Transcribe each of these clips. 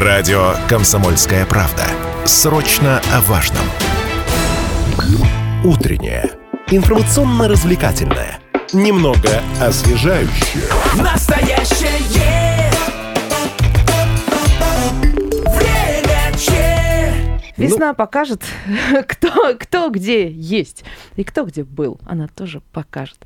Радио «Комсомольская правда». Срочно о важном. Утреннее. Информационно-развлекательное. Немного освежающее. Настоящее время че. Весна покажет, кто, кто где есть и кто где был. Она тоже покажет.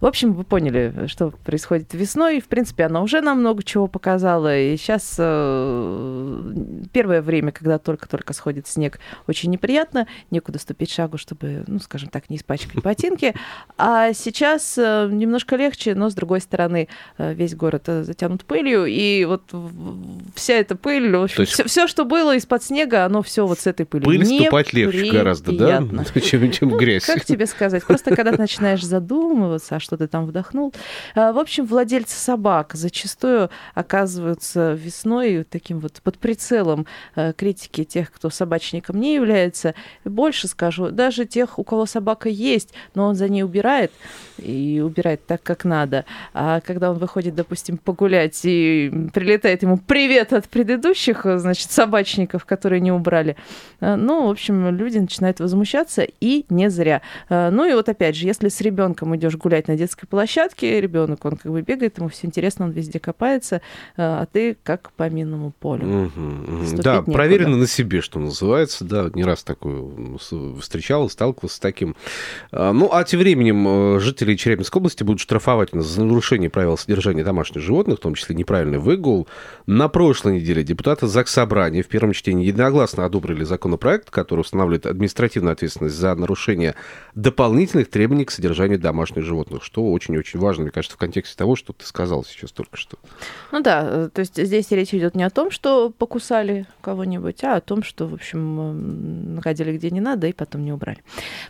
В общем, вы поняли, что происходит весной. В принципе, она уже нам много чего показала. И сейчас э, первое время, когда только-только сходит снег, очень неприятно. Некуда ступить шагу, чтобы, ну, скажем так, не испачкать ботинки. А сейчас э, немножко легче, но, с другой стороны, э, весь город затянут пылью. И вот вся эта пыль, То есть- все, все, что было из-под снега, оно все вот с этой пылью. Пыль ступать легче гораздо, да? Чем, чем Ну, грязь. Как тебе сказать? Просто когда ты начинаешь задумываться, а что ты там вдохнул. А, В общем, владельцы собак зачастую оказываются весной таким вот под прицелом э, критики тех, кто собачником не является. Больше скажу, даже тех, у кого собака есть, но он за ней убирает, и убирает так, как надо. А когда он выходит, допустим, погулять, и прилетает ему привет от предыдущих, э, значит, собачников, которые не убрали, э, ну, в общем, люди начинают возмущаться, и не зря. Ну и вот опять же, если с ребенком идешь гулять на детской площадке, ребенок, он как бы бегает, ему все интересно, он везде копается, э, а ты как по минному полю. Ступить Да, некуда. проверено на себе, что называется. Да, не раз такое с- встречал, сталкивался с таким. А, Ну, а тем временем э, жители Челябинской области будут штрафовать нас за нарушение правил содержания домашних животных, в том числе неправильный выгул. На прошлой неделе депутаты Заксобрания в первом чтении единогласно одобрили законопроект, который устанавливает административную ответственность за нарушение дополнительных требований к содержанию домашних животных, что очень-очень важно, мне кажется, в контексте того, что ты сказал сейчас только что. Ну да, э, то есть здесь речь идет не о том, что покусали кого-нибудь, а о том, что, в общем, м, находили где не надо и потом не убрали.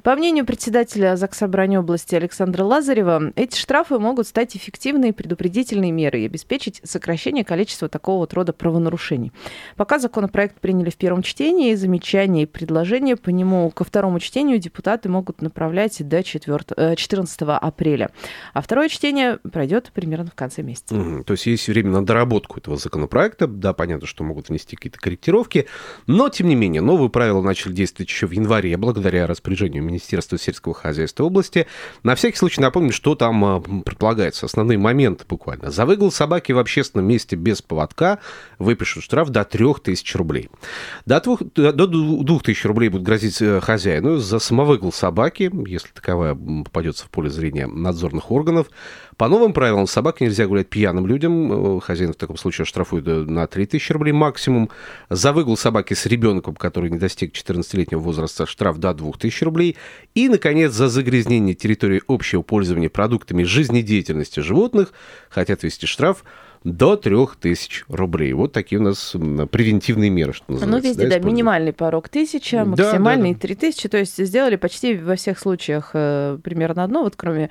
По мнению председателя Заксобрания области Александра Лазарева, эти штрафы могут стать эффективной предупредительной мерой и обеспечить сокращение количества такого вот рода правонарушений. Пока законопроект приняли в первом чтении, замечания и предложения по нему ко второму чтению депутаты могут направлять до 4, э, 14 апреля. А второе чтение пройдет примерно в конце месяца. Мгм. То есть есть время на доработку этого законопроекта. Да, понятно, что могут внести какие-то корректировки. Но, тем не менее, новые правила начали действовать еще в январе, благодаря распоряжению Министерства сельского хозяйства области. На всякий случай напомню, что там а, предполагается. Основные моменты буквально. За выгул собаки в общественном месте без поводка выпишут штраф до 3000 рублей. До, двух, до 2000 рублей будет грозить э, хозяину за самовыгул собаки, если таковая попадется в поле зрения надзорных органов. По новым правилам собак нельзя гулять пьяным людям. Э, Хозяин в таком случае штрафует э, на 3000 рублей максимум. За выгул собаки с ребенком, который не достиг 14-летнего возраста, штраф до 2000 рублей. И, наконец, за загрязнение территории общего пользования продуктами жизнедеятельности животных хотят ввести штраф до 3000 рублей. Вот такие у нас превентивные меры, что Ну, называется. везде, да, используют. минимальный порог 1000, Да, максимальный да, 3000. То есть сделали почти во всех случаях э, примерно одно, вот кроме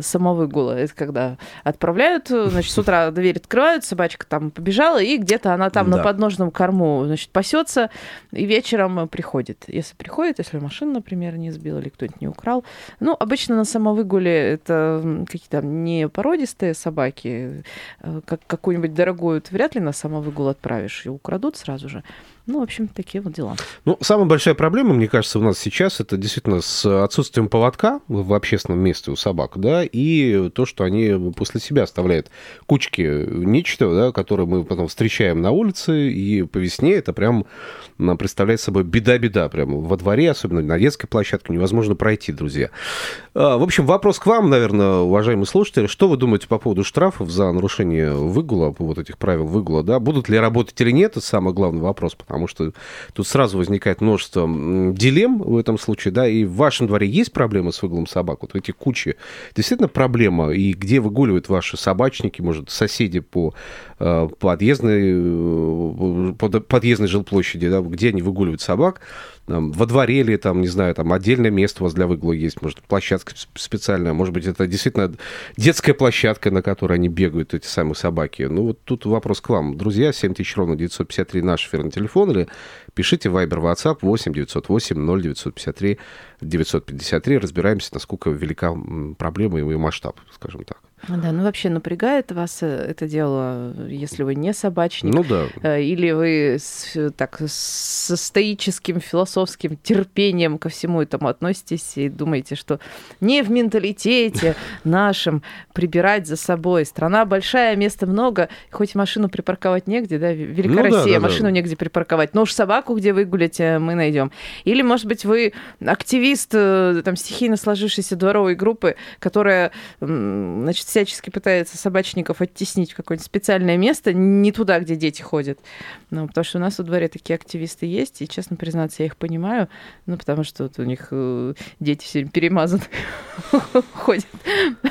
самовыгула. Это когда отправляют, значит, с утра дверь открывают, собачка там побежала, и где-то она там на Да. подножном корму, значит, пасется, и вечером приходит. Если приходит, если машину, например, не сбил или кто-нибудь не украл. Ну, обычно на самовыгуле это какие-то не породистые собаки, э, как какую-нибудь дорогую ты вряд ли на самовыгул отправишь, и украдут сразу же. Ну, в общем, такие вот дела. Ну, самая большая проблема, мне кажется, у нас сейчас, это действительно с отсутствием поводка в общественном месте у собак, да, и то, что они после себя оставляют кучки нечто, да, которые мы потом встречаем на улице, и по весне это прям представляет собой беда-беда, прям во дворе, особенно на детской площадке, невозможно пройти, друзья. А, В общем, вопрос к вам, наверное, уважаемые слушатели, что вы думаете по поводу штрафов за нарушение выгула, вот этих правил выгула, да, будут ли работать или нет, это самый главный вопрос, потому что тут сразу возникает множество дилемм в этом случае, да, и в вашем дворе есть проблемы с выгулом собак, вот эти кучи, действительно проблема, и где выгуливают ваши собачники, может, соседи по э, подъездной, э, под- подъездной жилплощади, да, где они выгуливают собак, во дворе или там, не знаю, там отдельное место у вас для выгула есть, может, площадка сп- специальная, может быть, это действительно детская площадка, на которой они бегают, эти самые собаки. Ну, вот тут вопрос к вам. Друзья, 7000 ровно 953 наш эфирный телефон, или пишите Viber, WhatsApp 8 908 0953 953. Разбираемся, насколько велика проблема и ее масштаб, скажем так. Да, ну вообще напрягает вас э, это дело, если вы не собачник? Ну да. Э, или вы с, так, со стоическим философским терпением ко всему этому относитесь и думаете, что не в менталитете нашем прибирать за собой. Страна большая, места много, хоть машину припарковать негде, да, Велика Ну да, Россия, да, да. машину негде припарковать, но уж собаку где выгулять э, мы найдем. Или, может быть, вы активист там стихийно сложившейся дворовой группы, которая, значит, всячески пытается собачников оттеснить в какое-нибудь специальное место, не туда, где дети ходят. Ну, потому что у нас во дворе такие активисты есть, и, честно признаться, я их понимаю, ну, потому что вот у них э, дети все перемазаны ходят,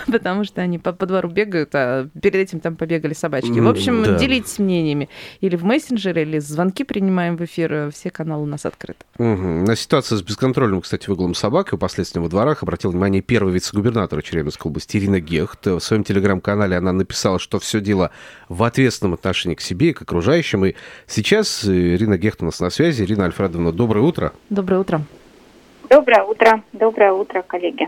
потому что они по, по двору бегают, а перед этим там побегали собачки. В общем, да. делитесь мнениями. Или в мессенджере, или звонки принимаем в эфир, э, все каналы у нас открыты. Мгм. На ситуацию с бесконтрольным, кстати, выгулом собак и последствием во дворах обратил внимание первый вице-губернатор Челябинской области Ирина Гехт. В своем телеграм-канале она написала, что все дело в ответственном отношении к себе и к окружающим. И сейчас э, Ирина Гехт у нас на связи. Ирина Альфредовна, доброе утро. Доброе утро. Доброе утро, доброе утро, коллеги.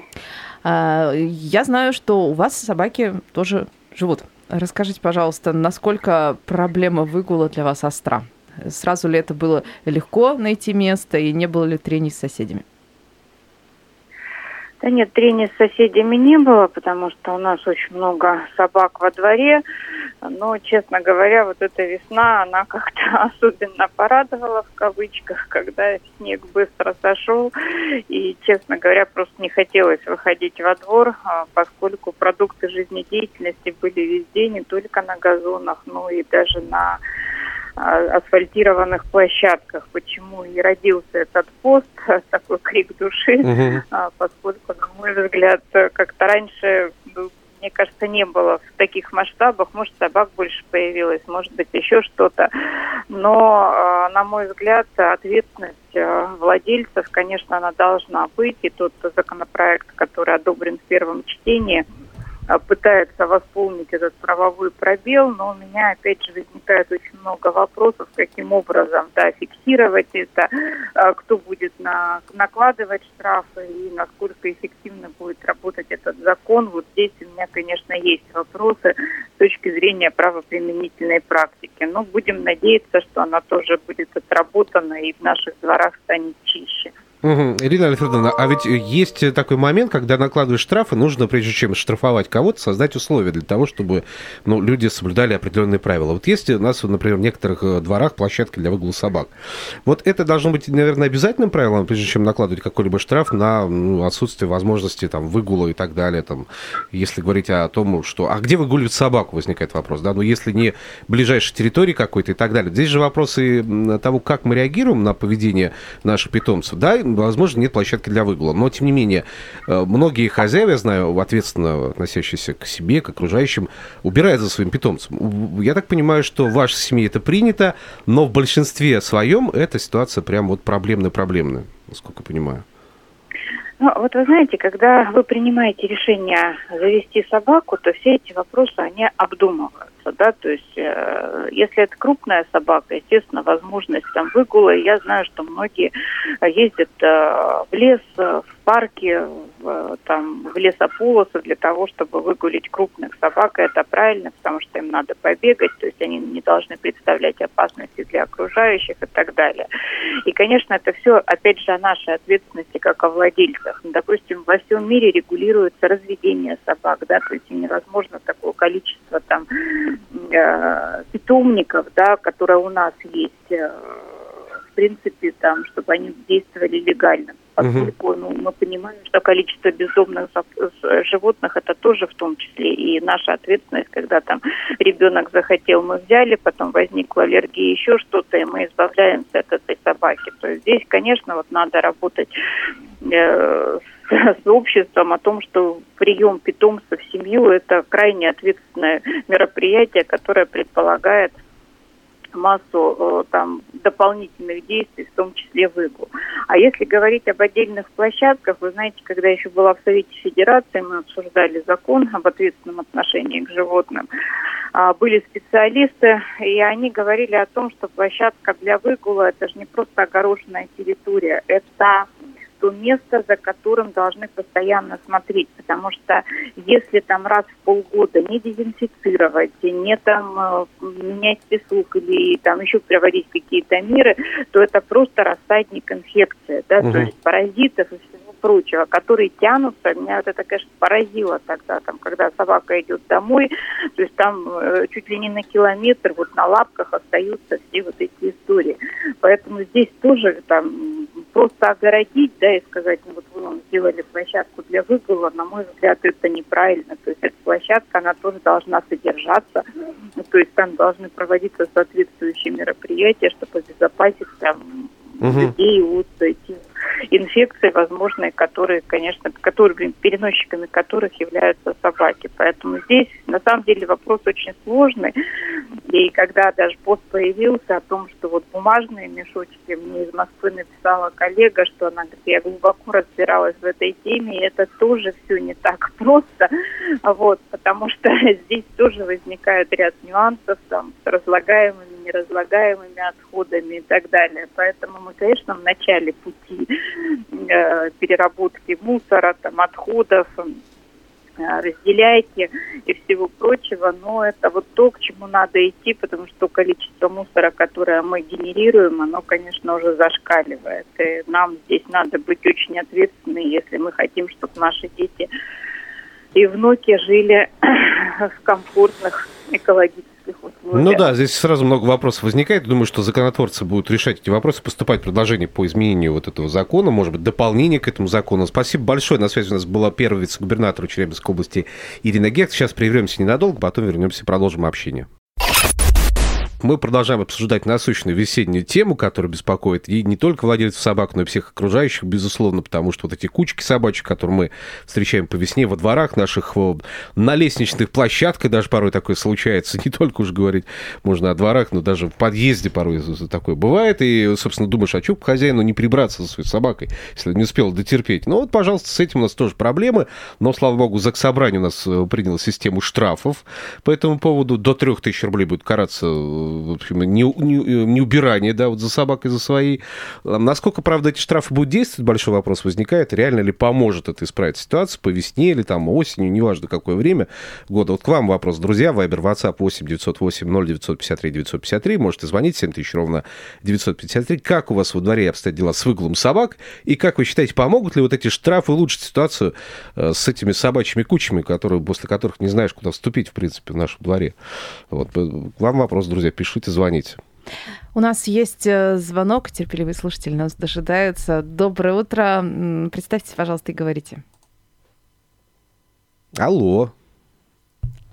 А, Я знаю, что у вас собаки тоже живут. Расскажите, пожалуйста, насколько проблема выгула для вас остра? Сразу ли это было легко найти место и не было ли трений с соседями? Да нет, трений с соседями не было, потому что у нас очень много собак во дворе. Но, честно говоря, вот эта весна, она как-то особенно порадовала в кавычках, когда снег быстро сошел. И, честно говоря, просто не хотелось выходить во двор, а, поскольку продукты жизнедеятельности были везде, не только на газонах, но и даже на асфальтированных площадках. Почему и родился этот пост, такой крик души, а, поскольку, на мой взгляд, как-то раньше, ну, мне кажется, не было в таких масштабах. Может, собак больше появилось, может быть, еще что-то. Но, э, на мой взгляд, ответственность э, владельцев, конечно, она должна быть. И тот законопроект, который одобрен в первом чтении, пытается восполнить этот правовой пробел, но у меня опять же возникает очень много вопросов, каким образом да, фиксировать это, э, кто будет на, накладывать штрафы и насколько эффективно будет работать этот закон. Вот здесь у меня, конечно, есть вопросы с точки зрения правоприменительной практики. Но будем надеяться, что она тоже будет отработана и в наших дворах станет чище. Мгм. Ирина Альфредовна, а ведь есть такой момент, когда накладываешь штрафы, нужно, прежде чем штрафовать кого-то, создать условия для того, чтобы ну, люди соблюдали определенные правила. Вот есть у нас, например, в некоторых э, дворах площадки для выгула собак. Вот это должно быть, наверное, обязательным правилом, прежде чем накладывать какой-либо штраф на ну, отсутствие возможности там, выгула и так далее. Там, если говорить о том, что... А где выгуливать собаку, возникает вопрос. Да? Ну, если не ближайшей территории какой-то и так далее. Здесь же вопросы того, как мы реагируем на поведение наших питомцев. Да, возможно, нет площадки для выгула. Но, тем не менее, э, многие хозяева, я знаю, ответственно относящиеся к себе, к окружающим, убирают за своим питомцем. Я так понимаю, что в вашей семье это принято, но в большинстве своем эта ситуация прям вот проблемная-проблемная, насколько понимаю. Ну, вот вы знаете, когда вы принимаете решение завести собаку, то все эти вопросы, они обдумываются, да, то есть э, если это крупная собака, естественно, возможность там выгула, я знаю, что многие ездят э, в лес, э, в парки, в, там, в лесополосы для того, чтобы выгулить крупных собак, и это правильно, потому что им надо побегать, то есть они не должны представлять опасности для окружающих и так далее. И, конечно, это все, опять же, о нашей ответственности как о владельцах. Ну, Допустим, во всем мире регулируется разведение собак, да, то есть невозможно такое количество там э, питомников, да, которое у нас есть, э, в принципе, там, чтобы они действовали легально. Поскольку ну, мы понимаем, что количество бездомных с- животных это тоже в том числе и наша ответственность, когда там ребенок захотел, мы взяли, потом возникла аллергия, еще что-то, и мы избавляемся от этой собаки. То есть здесь, конечно, вот надо работать э, с, с обществом о том, что прием питомца в семью это крайне ответственное мероприятие, которое предполагает массу э, там дополнительных действий, в том числе выгул. А если говорить об отдельных площадках, вы знаете, когда еще была в Совете Федерации, мы обсуждали закон об ответственном отношении к животным, а, были специалисты, и они говорили о том, что площадка для выгула это же не просто огороженная территория, это то место, за которым должны постоянно смотреть, потому что если там раз в полгода не дезинфицировать, не там э, менять песок или там еще проводить какие-то меры, то это просто рассадник инфекции, да, Мгм. то есть паразитов и всего прочего, которые тянутся. Меня вот это, конечно, поразило тогда, там, когда собака идет домой, то есть там э, чуть ли не на километр вот на лапках остаются все вот эти истории. Поэтому здесь тоже там просто огородить, да, и сказать, ну вот вы вам сделали площадку для выгула, на мой взгляд, это неправильно. То есть эта площадка, она тоже должна содержаться, Ну, то есть там должны проводиться соответствующие мероприятия, чтобы обезопасить там Мгм. людей от этих инфекций, возможные, которые, конечно, которые, переносчиками которых являются собаки. Поэтому здесь, на самом деле, вопрос очень сложный. И когда даже пост появился о том, что вот бумажные мешочки, мне из Москвы написала коллега, что она говорит, я глубоко разбиралась в этой теме, и это тоже все не так просто, вот, потому что здесь тоже возникает ряд нюансов там с разлагаемыми, неразлагаемыми отходами и так далее. Поэтому мы, конечно, в начале пути э, переработки мусора, там, отходов, э, разделяйте и всего прочего, но это вот то, к чему надо идти, потому что количество мусора, которое мы генерируем, оно, конечно, уже зашкаливает. И нам здесь надо быть очень ответственны, если мы хотим, чтобы наши дети и внуки жили в комфортных экологических условиях. Ну да, здесь сразу много вопросов возникает. Думаю, что законотворцы будут решать эти вопросы, поступать предложения по изменению вот этого закона, может быть, дополнение к этому закону. Спасибо большое. На связи у нас была первый вице-губернатор Челябинской области Ирина Гехт. Сейчас прервемся ненадолго, потом вернемся и продолжим общение. Мы продолжаем обсуждать насущную весеннюю тему, которая беспокоит и не только владельцев собак, но и всех окружающих, безусловно, потому что вот эти кучки собачек, которые мы встречаем по весне во дворах наших, на лестничных площадках даже порой такое случается, не только уж говорить можно о дворах, но даже в подъезде порой такое бывает, и, собственно, думаешь, а что хозяину не прибраться за своей собакой, если не успел дотерпеть. Ну вот, пожалуйста, с этим у нас тоже проблемы, но, слава богу, Заксобрание у нас э, приняло систему штрафов по этому поводу. До 3000 рублей будет караться э, в общем, не, не- не убирание, да, вот за собакой, за своей. Насколько, правда, эти штрафы будут действовать, большой вопрос возникает. Реально ли поможет это исправить ситуацию по весне или там осенью, неважно какое время года. Вот к вам вопрос, друзья. Вайбер, WhatsApp 8 908 0953 953. Можете звонить 7000 ровно 953. Как у вас во дворе обстоят дела с выгулом собак? И как вы считаете, помогут ли вот эти штрафы улучшить ситуацию э, с этими собачьими кучами, которые, после которых не знаешь, куда вступить, в принципе, в нашем дворе? Вот, э, к вам вопрос, друзья, пишите, звоните. У нас есть э, звонок, терпеливые слушатели нас дожидаются. Доброе утро. Представьтесь, пожалуйста, и говорите. Алло.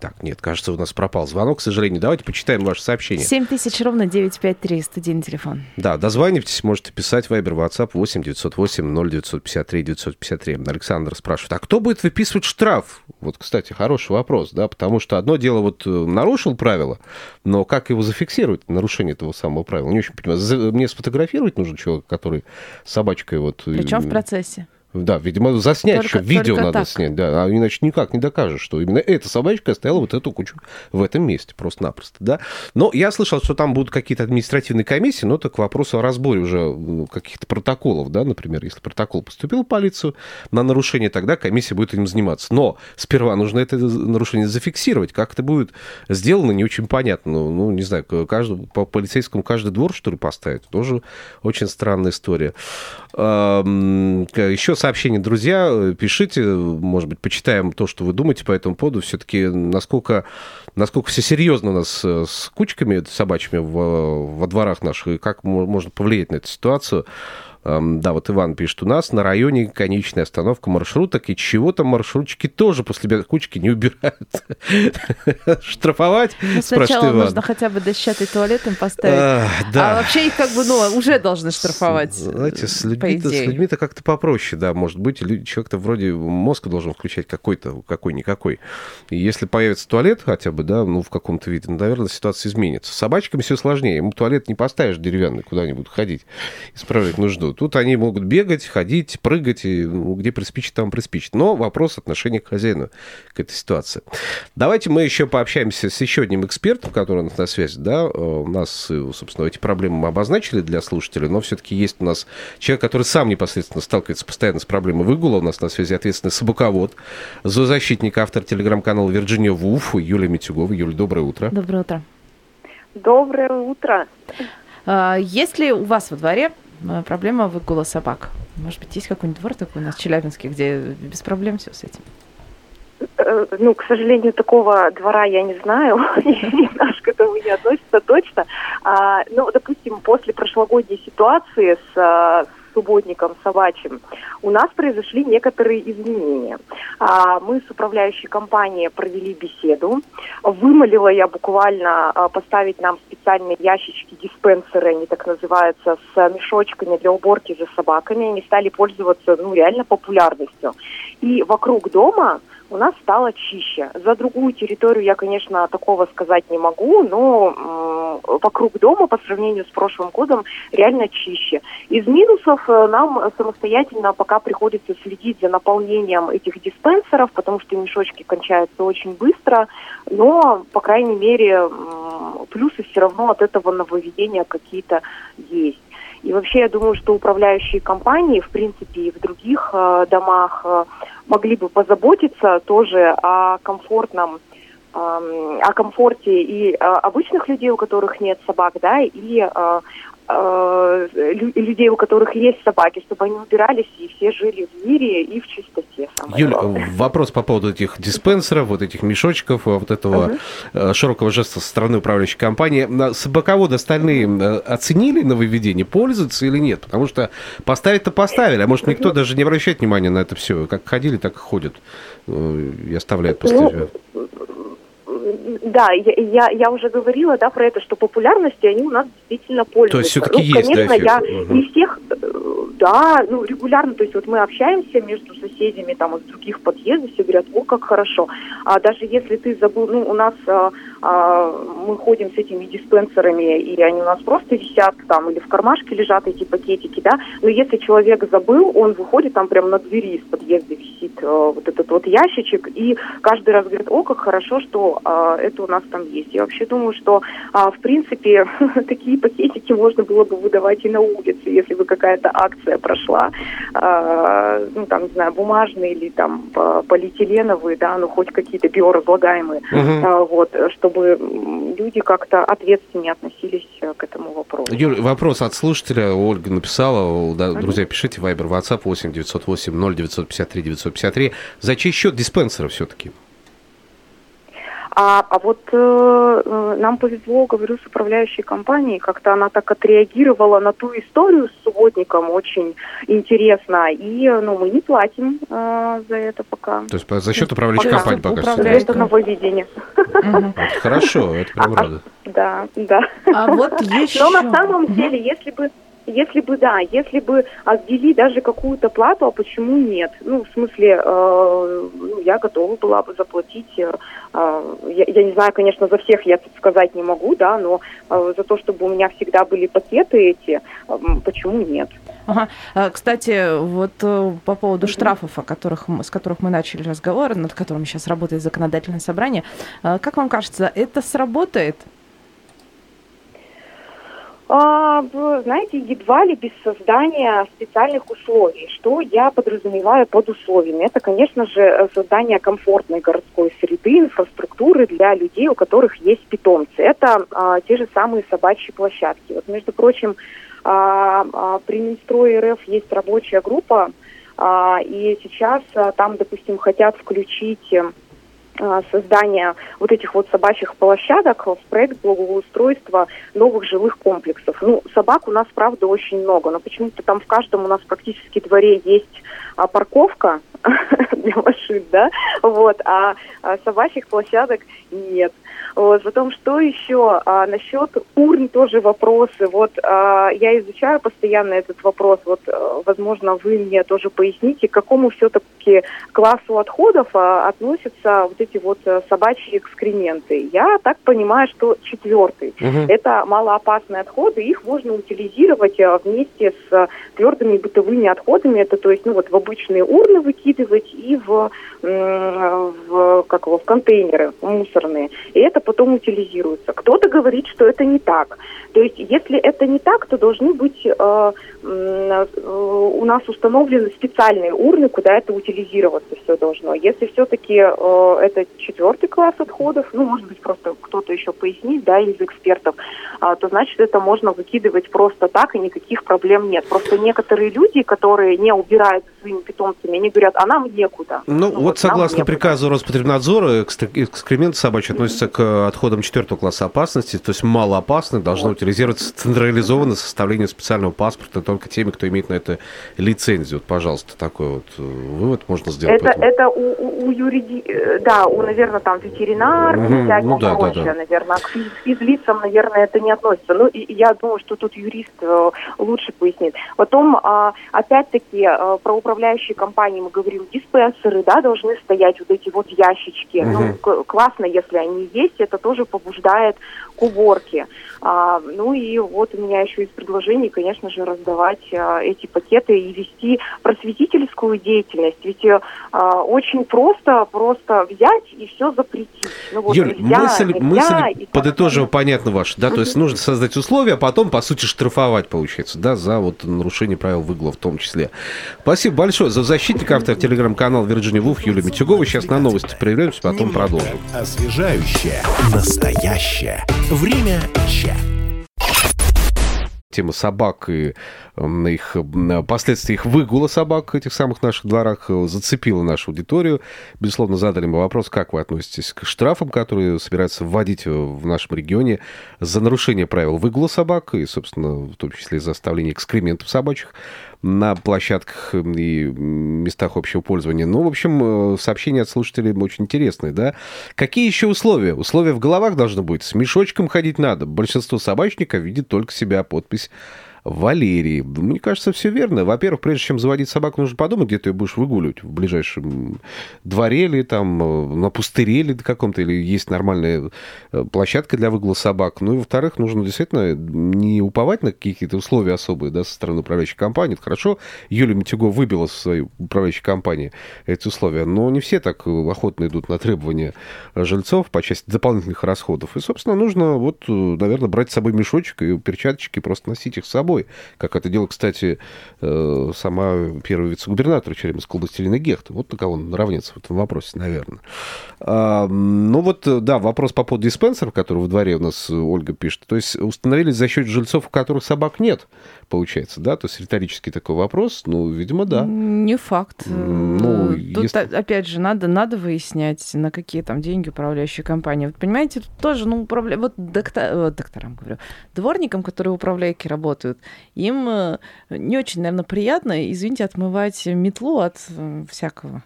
Так, нет, кажется, у нас пропал звонок, к сожалению. Давайте почитаем ваше сообщение. 7 тысяч ровно 953, студийный телефон. Да, дозванивайтесь, можете писать Viber, WhatsApp 8 908 0953 953. Александр спрашивает, а кто будет выписывать штраф? Вот, кстати, хороший вопрос, да, потому что одно дело, вот э, нарушил правило, но как его зафиксировать, нарушение этого самого правила? Не очень понимаю. Мне сфотографировать нужен человек, который с собачкой вот... э, Причем в процессе. Да, видимо, заснять Только- еще, видео надо так. снять, да, а иначе никак не докажешь, что именно эта собачка стояла вот эту кучу в этом месте, просто-напросто, да. Но я слышал, что там будут какие-то административные комиссии, но это к вопросу о разборе уже каких-то протоколов, да, например, если протокол поступил в полицию на нарушение, тогда комиссия будет этим заниматься. Но сперва нужно это нарушение зафиксировать, как это будет сделано, не очень понятно. Ну, ну, не знаю, каждому, по полицейскому каждый двор, что ли, поставить, тоже очень странная история. Еще сообщение, друзья, э, пишите, может быть, почитаем то, что вы думаете по этому поводу. Все-таки насколько, насколько все серьезно у нас э, с кучками собачьими в- во дворах наших, и как мо- можно повлиять на эту ситуацию. Эм, Да, вот Иван пишет, у нас на районе конечная остановка маршруток, и чего-то маршрутчики тоже после бе- кучки не убирают. Штрафовать? Ну, сначала нужно хотя бы дощатый туалет им поставить. А. А вообще их как бы, ну, уже должны штрафовать. Знаете, с людьми-то, как-то попроще, да, может быть, человек-то вроде мозг должен включать какой-то, какой-никакой. И если появится туалет хотя бы, да, ну, в каком-то виде, ну, наверное, ситуация изменится. С собачками все сложнее. Ему туалет не поставишь деревянный куда-нибудь ходить, исправлять нужду. Тут они могут бегать, ходить, прыгать, и ну, где приспичит, там приспичит. Но вопрос отношения к хозяину к этой ситуации. Давайте мы еще пообщаемся с еще одним экспертом, который у нас на связи. Да? У нас, собственно, эти проблемы мы обозначили для слушателей, но все-таки есть у нас человек, который сам непосредственно сталкивается постоянно с проблемой выгула. У нас на связи ответственный собаковод, зоозащитник, автор телеграм-канала Вирджиния Вуф, Юлия Митюгова. Юля, доброе утро. Доброе утро. Доброе утро. А, Есть ли у вас во дворе э, проблема выгула собак? Может быть, есть какой-нибудь двор такой у нас в Челябинске, где без проблем все с этим? Э, Ну, к сожалению, такого двора я не знаю, наш к этому не относится точно. А, ну, допустим, после прошлогодней ситуации с, а, с субботником собачьим у нас произошли некоторые изменения. А, мы с управляющей компанией провели беседу. Вымолила я буквально а, поставить нам специальные ящички, диспенсеры, они так называются, с мешочками для уборки за собаками. Они стали пользоваться, ну, реально популярностью. И вокруг дома у нас стало чище. За другую территорию я, конечно, такого сказать не могу, но м, вокруг дома по сравнению с прошлым годом реально чище. Из минусов э, нам самостоятельно пока приходится следить за наполнением этих диспенсеров, потому что мешочки кончаются очень быстро, но, по крайней мере, м, плюсы все равно от этого нововведения какие-то есть. И вообще я думаю, что управляющие компании, в принципе, и в других э, домах э, могли бы позаботиться тоже о комфортном эм, о комфорте и э, обычных людей, у которых нет собак, да, и э, э, лю- людей, у которых есть собаки, чтобы они убирались и все жили в мире и в чистоте. Юль, главное. вопрос по поводу этих диспенсеров, вот этих мешочков, вот этого э, широкого жеста со стороны управляющей компании. На- Собаководы остальные э, оценили нововведение, пользуются или нет? Потому что поставить-то поставили, а может никто даже не обращает внимания на это все. Как ходили, так и ходят. Э, И оставляют после Ну, себя. Да, я, я, я уже говорила, да, про это, что популярностью они у нас действительно пользуются. всё-таки ну, есть, да, конечно, эффект? я Мгм. не всех, да, ну, регулярно, то есть вот мы общаемся между соседями там из других подъездов, все говорят, о, как хорошо. А даже если ты забыл, ну, у нас а, а, мы ходим с этими диспенсерами, и они у нас просто висят там, или в кармашке лежат эти пакетики, да, но если человек забыл, он выходит, там прямо на двери из подъезда висит э, вот этот вот ящичек, и каждый раз говорит, о, как хорошо, что а, это у нас там есть. Я вообще думаю, что, а, в принципе, такие пакетики можно было бы выдавать и на улице, если бы какая-то акция прошла, а, ну, там, не знаю, бумажные или там по- полиэтиленовые, да, ну, хоть какие-то биоразлагаемые, Мгм. а, вот, чтобы люди как-то ответственнее относились э, к этому вопросу. Юль, вопрос от слушателя. Ольга написала. Да, друзья, пишите Viber, WhatsApp 8 908 0953 953. За чей счет диспенсера все-таки? А, а вот э, э, нам повезло, говорю, с управляющей компанией, как-то она так отреагировала на ту историю с субботником, очень интересно, и э, ну, мы не платим э, за это пока. То есть по- за счет управляющей Пока компании пока что. управляет. Это нововведение. Хорошо, это прям А- рада. Да, да. А вот еще... Но на самом деле, если бы если бы, да, если бы отвели даже какую-то плату, а почему нет? Ну, в смысле, э, ну, я готова была бы заплатить, э, э, я, я не знаю, конечно, за всех я тут сказать не могу, да, но э, за то, чтобы у меня всегда были пакеты эти, э, почему нет? Ага. А, Кстати, вот э, по поводу штрафов, о которых, с которых мы начали разговор, над которыми сейчас работает законодательное собрание, а, как вам кажется, это сработает? А, знаете, едва ли без создания специальных условий. Что я подразумеваю под условиями? Это, конечно же, создание комфортной городской среды, инфраструктуры для людей, у которых есть питомцы. Это а, те же самые собачьи площадки. Вот, между прочим, а, а, при Минстрое РФ есть рабочая группа, а, и сейчас а, там, допустим, хотят включить а, создание вот этих вот собачьих площадок в проект благоустройства новых жилых комплексов. Ну, собак у нас, правда, очень много, но почему-то там в каждом у нас практически дворе есть а, парковка для машин, да, вот, а, а собачьих площадок нет. Вот, потом, что еще? А, насчет урн тоже вопросы. Вот а, я изучаю постоянно этот вопрос. Вот, а, возможно, вы мне тоже поясните, к какому все-таки классу отходов а, относятся вот эти вот а, собачьи экскременты. Я так понимаю, что четвертый. Мгм. Это малоопасные отходы, их можно утилизировать а, вместе с твердыми бытовыми отходами. Это то есть, ну вот в обычные урны выкидывать и в, в, как его, в контейнеры мусорные. И это потом утилизируется. Кто-то говорит, что это не так. То есть, если это не так, то должны быть э, у нас установлены специальные урны, куда это утилизироваться все должно. Если все-таки э, это четвертый класс отходов, ну, может быть, просто кто-то еще пояснит, да, из экспертов, а, то значит это можно выкидывать просто так, и никаких проблем нет. Просто некоторые люди, которые не убирают за своими питомцами, они говорят, а нам некуда. Ну, вот нам согласно некуда. приказу Роспотребнадзора, экскременты собачьи относятся к отходам четвертого класса опасности, то есть малоопасны, должны утилизироваться централизованно составлением специального паспорта только теми, кто имеет на это лицензию. Вот, пожалуйста, такой вот э, вывод можно сделать. Это, это у, у, у юриди... э, да, у, наверное, там ветеринар, Мгм, всякое ну да, да, прочее, да. наверное. К физ- физлицам, наверное, это не относится. Ну, и я думаю, что тут юрист э, лучше пояснит. Потом, а, опять-таки, э, про управляющие компании мы говорим, диспенсеры, да, должны стоять вот эти вот ящички. Ну, Мгм. к- классно, если они есть, это тоже побуждает к уборке. А, ну и вот у меня еще из предложений, конечно же, раздавать а, эти пакеты и вести просветительскую деятельность. Ведь э, а, очень просто просто взять и все запретить. Ну, вот Юль, нельзя, мысль, нельзя, мысль и далее. понятно ваша, да, то есть нужно создать условия, а потом, по сути, штрафовать, получается, да, за вот нарушение правил выгула в том числе. Спасибо большое за защитник, автор телеграм-канала Virginia Woolf Юлия Митюгова. Сейчас на новости прервемся, потом продолжим. Освежающее, настоящее. Время чек. Тема собак и м, их последствия их выгула собак этих самых наших дворах э, зацепила нашу аудиторию. Безусловно, задали мы вопрос, как вы относитесь к штрафам, которые собираются вводить в нашем регионе за нарушение правил выгула собак и, собственно, в том числе за оставление экскрементов собачьих на площадках и местах общего пользования. Ну, в общем, э, сообщения от слушателей очень интересные, да. Какие еще условия? Условия в головах должны быть. С мешочком ходить надо. Большинство собачников видит только себя подпись Валерий. Мне кажется, все верно. Во-первых, прежде чем заводить собаку, нужно подумать, где ты ее будешь выгуливать. В ближайшем дворе или там э, на пустыре или каком-то, или есть нормальная э, площадка для выгула собак. Ну и, во-вторых, нужно действительно не уповать на какие-то условия особые да, со стороны управляющей компании. Это хорошо. Юлия Митюго выбила со своей управляющей компании эти условия, но не все так э, охотно идут на требования жильцов по части дополнительных расходов. И, собственно, нужно вот, наверное, брать с собой мешочек и перчаточки просто носить их с собой. Как это делала, кстати, э, сама первый вице-губернатор Черемской области Ирина Гехт. Вот на кого он равняется в этом вопросе, наверное. А, ну вот, э, да, вопрос по поводу диспенсеров, который во дворе у нас э, Ольга пишет. То есть установились за счет жильцов, у которых собак нет, получается, да? То есть риторический такой вопрос. Ну, видимо, да. Не факт. Ну, О- опять же, надо, надо выяснять, на какие там деньги управляющая компания. Вот понимаете, тут тоже, ну, управля... вот доктор... э, докторам, говорю, дворникам, которые в управляйке работают, им э, не очень, наверное, приятно, извините, отмывать метлу от э, всякого,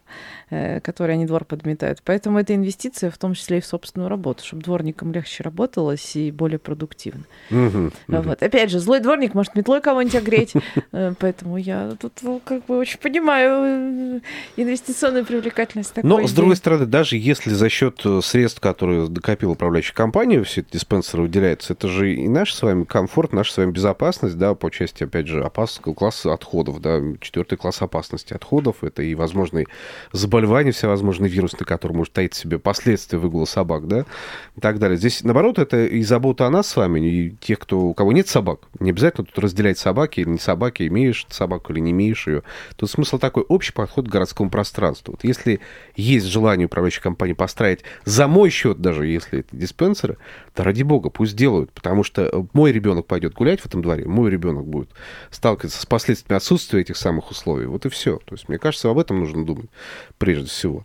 э, который они двор подметают. Поэтому это инвестиция, в том числе и в собственную работу, чтобы дворникам легче работалось и более продуктивно. Мгм. Вот. Опять же, злой дворник может метлой кого-нибудь огреть. Э, Поэтому я тут ну, как бы очень понимаю э, инвестиционную привлекательность такой Но, с другой идеи. стороны, даже если за счет средств, которые накопила управляющая компания, все эти диспенсеры выделяются, это же и наш с вами комфорт, наша с вами безопасность, да, по части, опять же, опас... класса отходов, да, четвертый класс опасности отходов, это и возможные заболевания всевозможные вирусные, которые может таить в себе последствия выгула собак, да, и так далее. Здесь, наоборот, это и забота о нас с вами, и тех, кто, у кого нет собак. Не обязательно тут разделять собаки или не собаки, имеешь собаку или не имеешь ее. Тут смысл такой общий подход к городскому пространству. Вот если есть желание управляющей компании построить за мой счет, даже если это диспенсеры, то ради бога, пусть делают, потому что э, мой ребенок пойдет гулять в этом дворе, мой ребенок будет сталкиваться с последствиями отсутствия этих самых условий. Вот и все. То есть, мне кажется, об этом нужно думать прежде всего.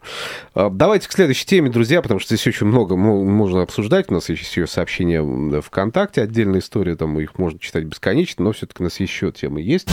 А, Давайте к следующей теме, друзья, потому что здесь очень много мо- можно обсуждать. У нас есть еще сообщения ВКонтакте, отдельная история, там их можно читать бесконечно, но все-таки у нас еще темы есть.